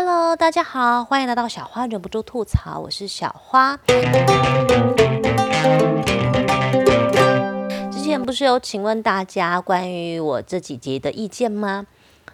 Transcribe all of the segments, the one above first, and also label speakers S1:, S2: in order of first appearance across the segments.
S1: Hello，大家好，欢迎来到小花忍不住吐槽，我是小花。之前不是有请问大家关于我这几集的意见吗？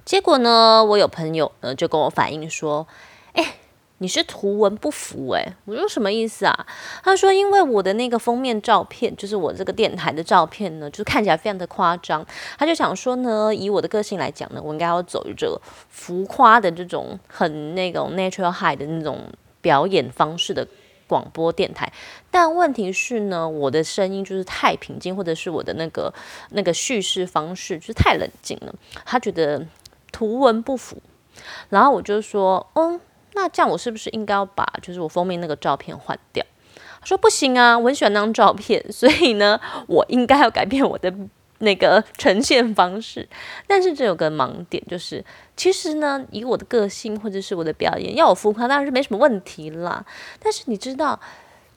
S1: 结果呢，我有朋友呢就跟我反映说，哎。你是图文不符诶，我说什么意思啊？他说因为我的那个封面照片，就是我这个电台的照片呢，就是看起来非常的夸张。他就想说呢，以我的个性来讲呢，我应该要走这个浮夸的这种很那种 natural high 的那种表演方式的广播电台。但问题是呢，我的声音就是太平静，或者是我的那个那个叙事方式就是太冷静了。他觉得图文不符，然后我就说，嗯。那这样我是不是应该要把就是我封面那个照片换掉？他说不行啊，我很喜欢那张照片，所以呢，我应该要改变我的那个呈现方式。但是这有个盲点，就是其实呢，以我的个性或者是我的表演，要我浮夸当然是没什么问题啦。但是你知道，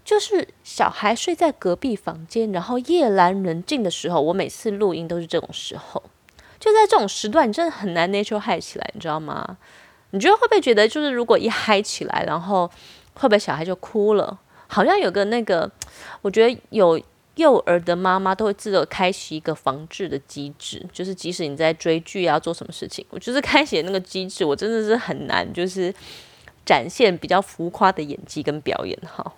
S1: 就是小孩睡在隔壁房间，然后夜阑人静的时候，我每次录音都是这种时候，就在这种时段，你真的很难 natural high 起来，你知道吗？你觉得会不会觉得，就是如果一嗨起来，然后会不会小孩就哭了？好像有个那个，我觉得有幼儿的妈妈都会自动开启一个防治的机制，就是即使你在追剧啊，做什么事情，我就是开启那个机制，我真的是很难，就是展现比较浮夸的演技跟表演哈。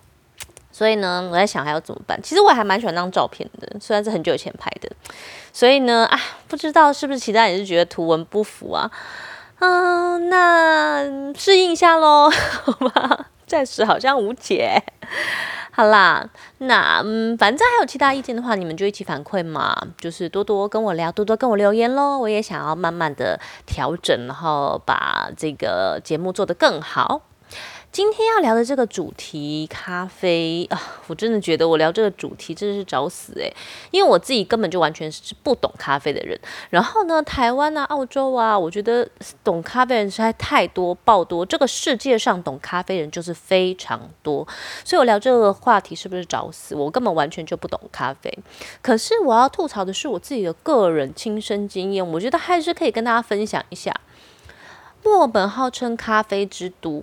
S1: 所以呢，我在想还要怎么办？其实我还蛮喜欢那张照片的，虽然是很久以前拍的。所以呢，啊，不知道是不是其他人是觉得图文不符啊？嗯，那适应一下喽，好吧，暂时好像无解。好啦，那嗯，反正还有其他意见的话，你们就一起反馈嘛，就是多多跟我聊，多多跟我留言喽。我也想要慢慢的调整，然后把这个节目做得更好。今天要聊的这个主题，咖啡啊，我真的觉得我聊这个主题真的是找死诶，因为我自己根本就完全是不懂咖啡的人。然后呢，台湾啊、澳洲啊，我觉得懂咖啡人实在太多爆多，这个世界上懂咖啡人就是非常多。所以我聊这个话题是不是找死？我根本完全就不懂咖啡。可是我要吐槽的是我自己的个人亲身经验，我觉得还是可以跟大家分享一下。墨本号称咖啡之都。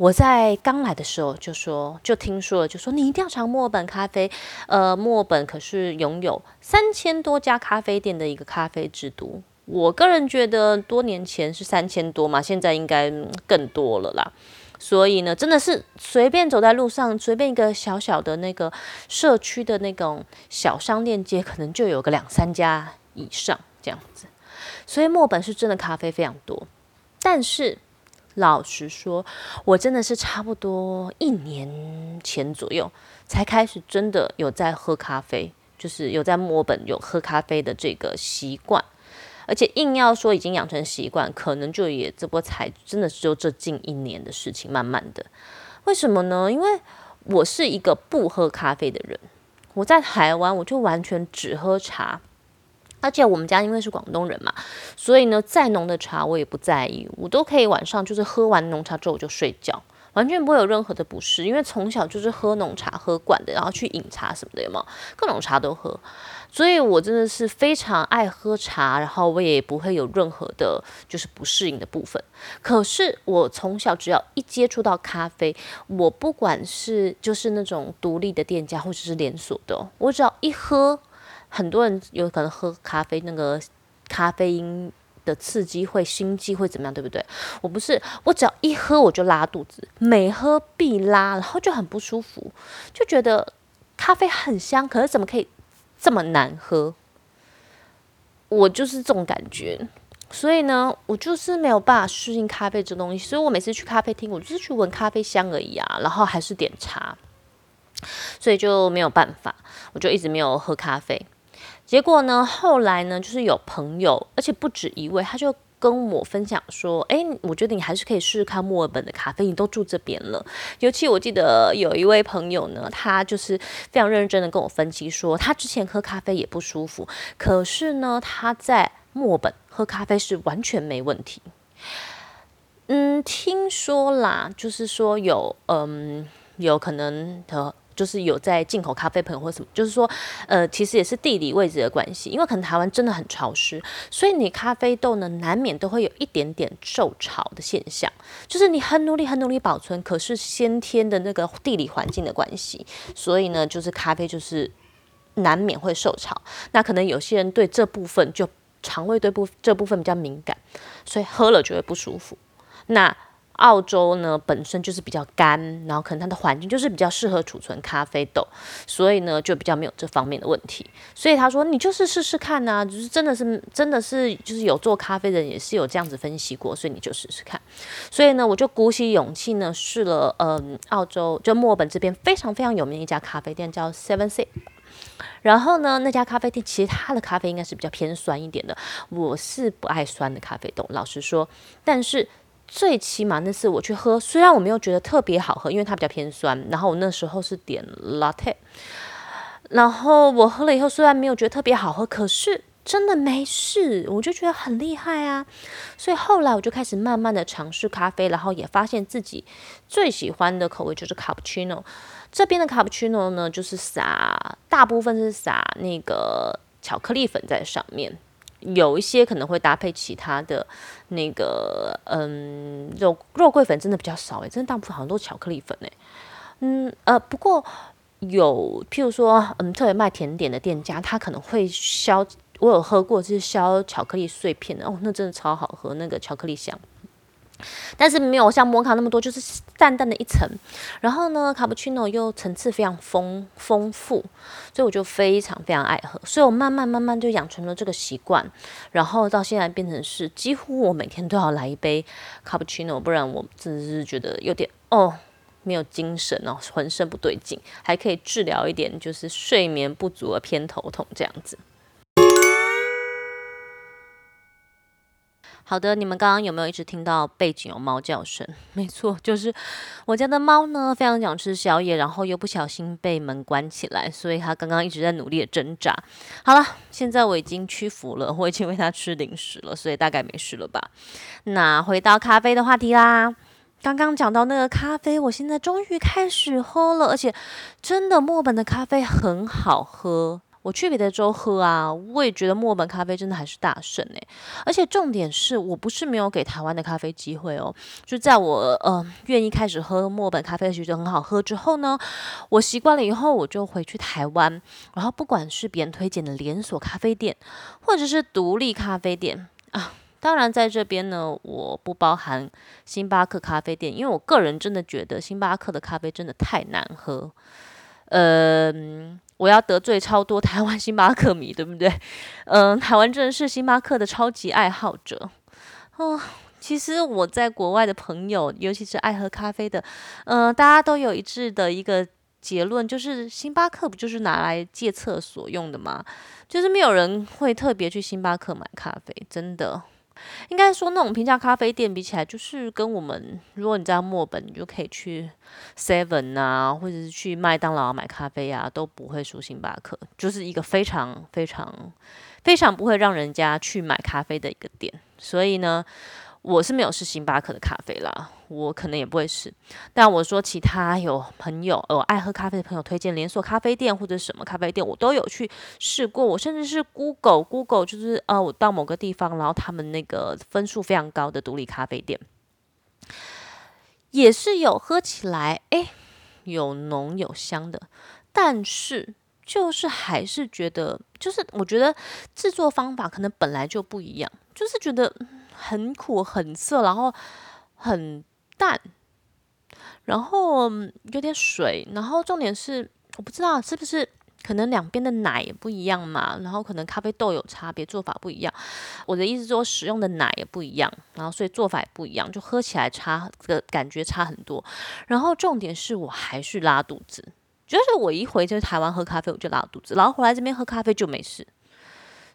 S1: 我在刚来的时候就说，就听说了，就说你一定要尝墨本咖啡。呃，墨本可是拥有三千多家咖啡店的一个咖啡之都。我个人觉得，多年前是三千多嘛，现在应该更多了啦。所以呢，真的是随便走在路上，随便一个小小的那个社区的那种小商店街，可能就有个两三家以上这样子。所以墨本是真的咖啡非常多，但是。老实说，我真的是差不多一年前左右才开始真的有在喝咖啡，就是有在墨本有喝咖啡的这个习惯，而且硬要说已经养成习惯，可能就也这波才真的是就这近一年的事情，慢慢的。为什么呢？因为我是一个不喝咖啡的人，我在台湾我就完全只喝茶。而且我们家因为是广东人嘛，所以呢，再浓的茶我也不在意，我都可以晚上就是喝完浓茶之后我就睡觉，完全不会有任何的不适。因为从小就是喝浓茶喝惯的，然后去饮茶什么的，有没有？各种茶都喝，所以我真的是非常爱喝茶，然后我也不会有任何的就是不适应的部分。可是我从小只要一接触到咖啡，我不管是就是那种独立的店家或者是连锁的，我只要一喝。很多人有可能喝咖啡，那个咖啡因的刺激会心悸会怎么样，对不对？我不是，我只要一喝我就拉肚子，每喝必拉，然后就很不舒服，就觉得咖啡很香，可是怎么可以这么难喝？我就是这种感觉，所以呢，我就是没有办法适应咖啡这东西，所以我每次去咖啡厅，我就是去闻咖啡香而已啊，然后还是点茶，所以就没有办法，我就一直没有喝咖啡。结果呢？后来呢？就是有朋友，而且不止一位，他就跟我分享说：“哎，我觉得你还是可以试试看墨尔本的咖啡，你都住这边了。”尤其我记得有一位朋友呢，他就是非常认真的跟我分析说，他之前喝咖啡也不舒服，可是呢，他在墨尔本喝咖啡是完全没问题。嗯，听说啦，就是说有嗯。有可能的就是有在进口咖啡朋友或什么，就是说，呃，其实也是地理位置的关系，因为可能台湾真的很潮湿，所以你咖啡豆呢难免都会有一点点受潮的现象，就是你很努力很努力保存，可是先天的那个地理环境的关系，所以呢，就是咖啡就是难免会受潮。那可能有些人对这部分就肠胃对部这部分比较敏感，所以喝了就会不舒服。那澳洲呢本身就是比较干，然后可能它的环境就是比较适合储存咖啡豆，所以呢就比较没有这方面的问题。所以他说你就是试试看呐，就是真的是真的是就是有做咖啡的人也是有这样子分析过，所以你就试试看。所以呢我就鼓起勇气呢试了，嗯，澳洲就墨尔本这边非常非常有名的一家咖啡店叫 Seven C。然后呢那家咖啡店其实它的咖啡应该是比较偏酸一点的，我是不爱酸的咖啡豆，老实说，但是。最起码那次我去喝，虽然我没有觉得特别好喝，因为它比较偏酸。然后我那时候是点 latte，然后我喝了以后，虽然没有觉得特别好喝，可是真的没事，我就觉得很厉害啊。所以后来我就开始慢慢的尝试咖啡，然后也发现自己最喜欢的口味就是 cappuccino。这边的 cappuccino 呢，就是撒大部分是撒那个巧克力粉在上面。有一些可能会搭配其他的那个，嗯，肉肉桂粉真的比较少诶，真的大部分好像都是巧克力粉诶。嗯呃，不过有譬如说，嗯，特别卖甜点的店家，他可能会削，我有喝过，就是削巧克力碎片的，哦，那真的超好喝，那个巧克力香。但是没有像摩卡那么多，就是淡淡的一层。然后呢，卡布奇诺又层次非常丰丰富，所以我就非常非常爱喝。所以我慢慢慢慢就养成了这个习惯，然后到现在变成是几乎我每天都要来一杯卡布奇诺，不然我真的是觉得有点哦没有精神哦，浑身不对劲，还可以治疗一点就是睡眠不足的偏头痛这样子。好的，你们刚刚有没有一直听到背景有猫叫声？没错，就是我家的猫呢，非常想吃宵夜，然后又不小心被门关起来，所以它刚刚一直在努力的挣扎。好了，现在我已经屈服了，我已经喂它吃零食了，所以大概没事了吧？那回到咖啡的话题啦，刚刚讲到那个咖啡，我现在终于开始喝了，而且真的墨本的咖啡很好喝。我去别的州喝啊，我也觉得墨尔本咖啡真的还是大胜诶。而且重点是我不是没有给台湾的咖啡机会哦，就在我呃愿意开始喝墨尔本咖啡，觉得很好喝之后呢，我习惯了以后，我就回去台湾，然后不管是别人推荐的连锁咖啡店，或者是独立咖啡店啊，当然在这边呢，我不包含星巴克咖啡店，因为我个人真的觉得星巴克的咖啡真的太难喝，嗯。我要得罪超多台湾星巴克迷，对不对？嗯，台湾真的是星巴克的超级爱好者哦。其实我在国外的朋友，尤其是爱喝咖啡的，嗯，大家都有一致的一个结论，就是星巴克不就是拿来借厕所用的吗？就是没有人会特别去星巴克买咖啡，真的。应该说，那种平价咖啡店比起来，就是跟我们，如果你在墨本，你就可以去 Seven 啊，或者是去麦当劳买咖啡啊，都不会输星巴克，就是一个非常非常非常不会让人家去买咖啡的一个店。所以呢。我是没有试星巴克的咖啡啦，我可能也不会试。但我说其他有朋友，呃，爱喝咖啡的朋友推荐连锁咖啡店或者什么咖啡店，我都有去试过。我甚至是 Google Google，就是呃，我到某个地方，然后他们那个分数非常高的独立咖啡店，也是有喝起来，哎，有浓有香的，但是就是还是觉得，就是我觉得制作方法可能本来就不一样，就是觉得。很苦很涩，然后很淡，然后有点水，然后重点是我不知道是不是可能两边的奶也不一样嘛，然后可能咖啡豆有差别，做法不一样。我的意思说使用的奶也不一样，然后所以做法也不一样，就喝起来差的感觉差很多。然后重点是我还是拉肚子，就是我一回就台湾喝咖啡我就拉肚子，然后回来这边喝咖啡就没事，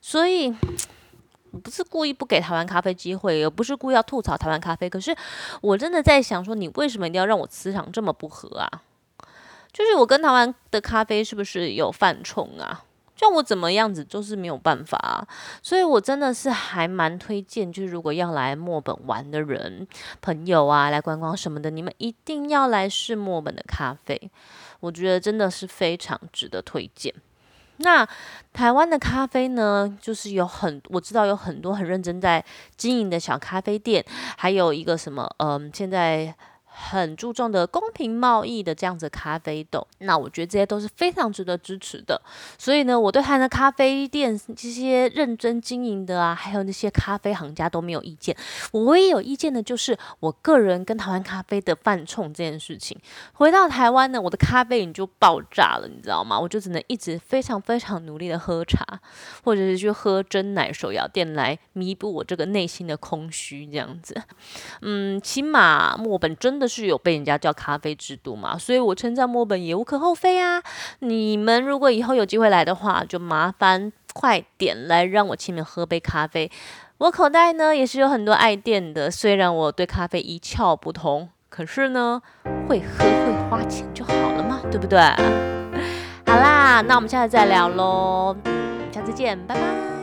S1: 所以。不是故意不给台湾咖啡机会，也不是故意要吐槽台湾咖啡。可是我真的在想，说你为什么一定要让我磁场这么不合啊？就是我跟台湾的咖啡是不是有犯冲啊？像我怎么样子就是没有办法啊。所以我真的是还蛮推荐，就是如果要来墨本玩的人、朋友啊，来观光什么的，你们一定要来试墨本的咖啡。我觉得真的是非常值得推荐。那台湾的咖啡呢，就是有很我知道有很多很认真在经营的小咖啡店，还有一个什么，嗯，现在。很注重的公平贸易的这样子咖啡豆，那我觉得这些都是非常值得支持的。所以呢，我对他的咖啡店这些认真经营的啊，还有那些咖啡行家都没有意见。我唯一有意见的就是我个人跟台湾咖啡的犯冲这件事情。回到台湾呢，我的咖啡瘾就爆炸了，你知道吗？我就只能一直非常非常努力的喝茶，或者是去喝真奶手摇店来弥补我这个内心的空虚，这样子。嗯，起码墨本真的的。是有被人家叫咖啡之都嘛，所以我称赞墨本也无可厚非啊。你们如果以后有机会来的话，就麻烦快点来让我请你们喝杯咖啡。我口袋呢也是有很多爱店的，虽然我对咖啡一窍不通，可是呢会喝会花钱就好了嘛，对不对？好啦，那我们下次再聊喽，下次见，拜拜。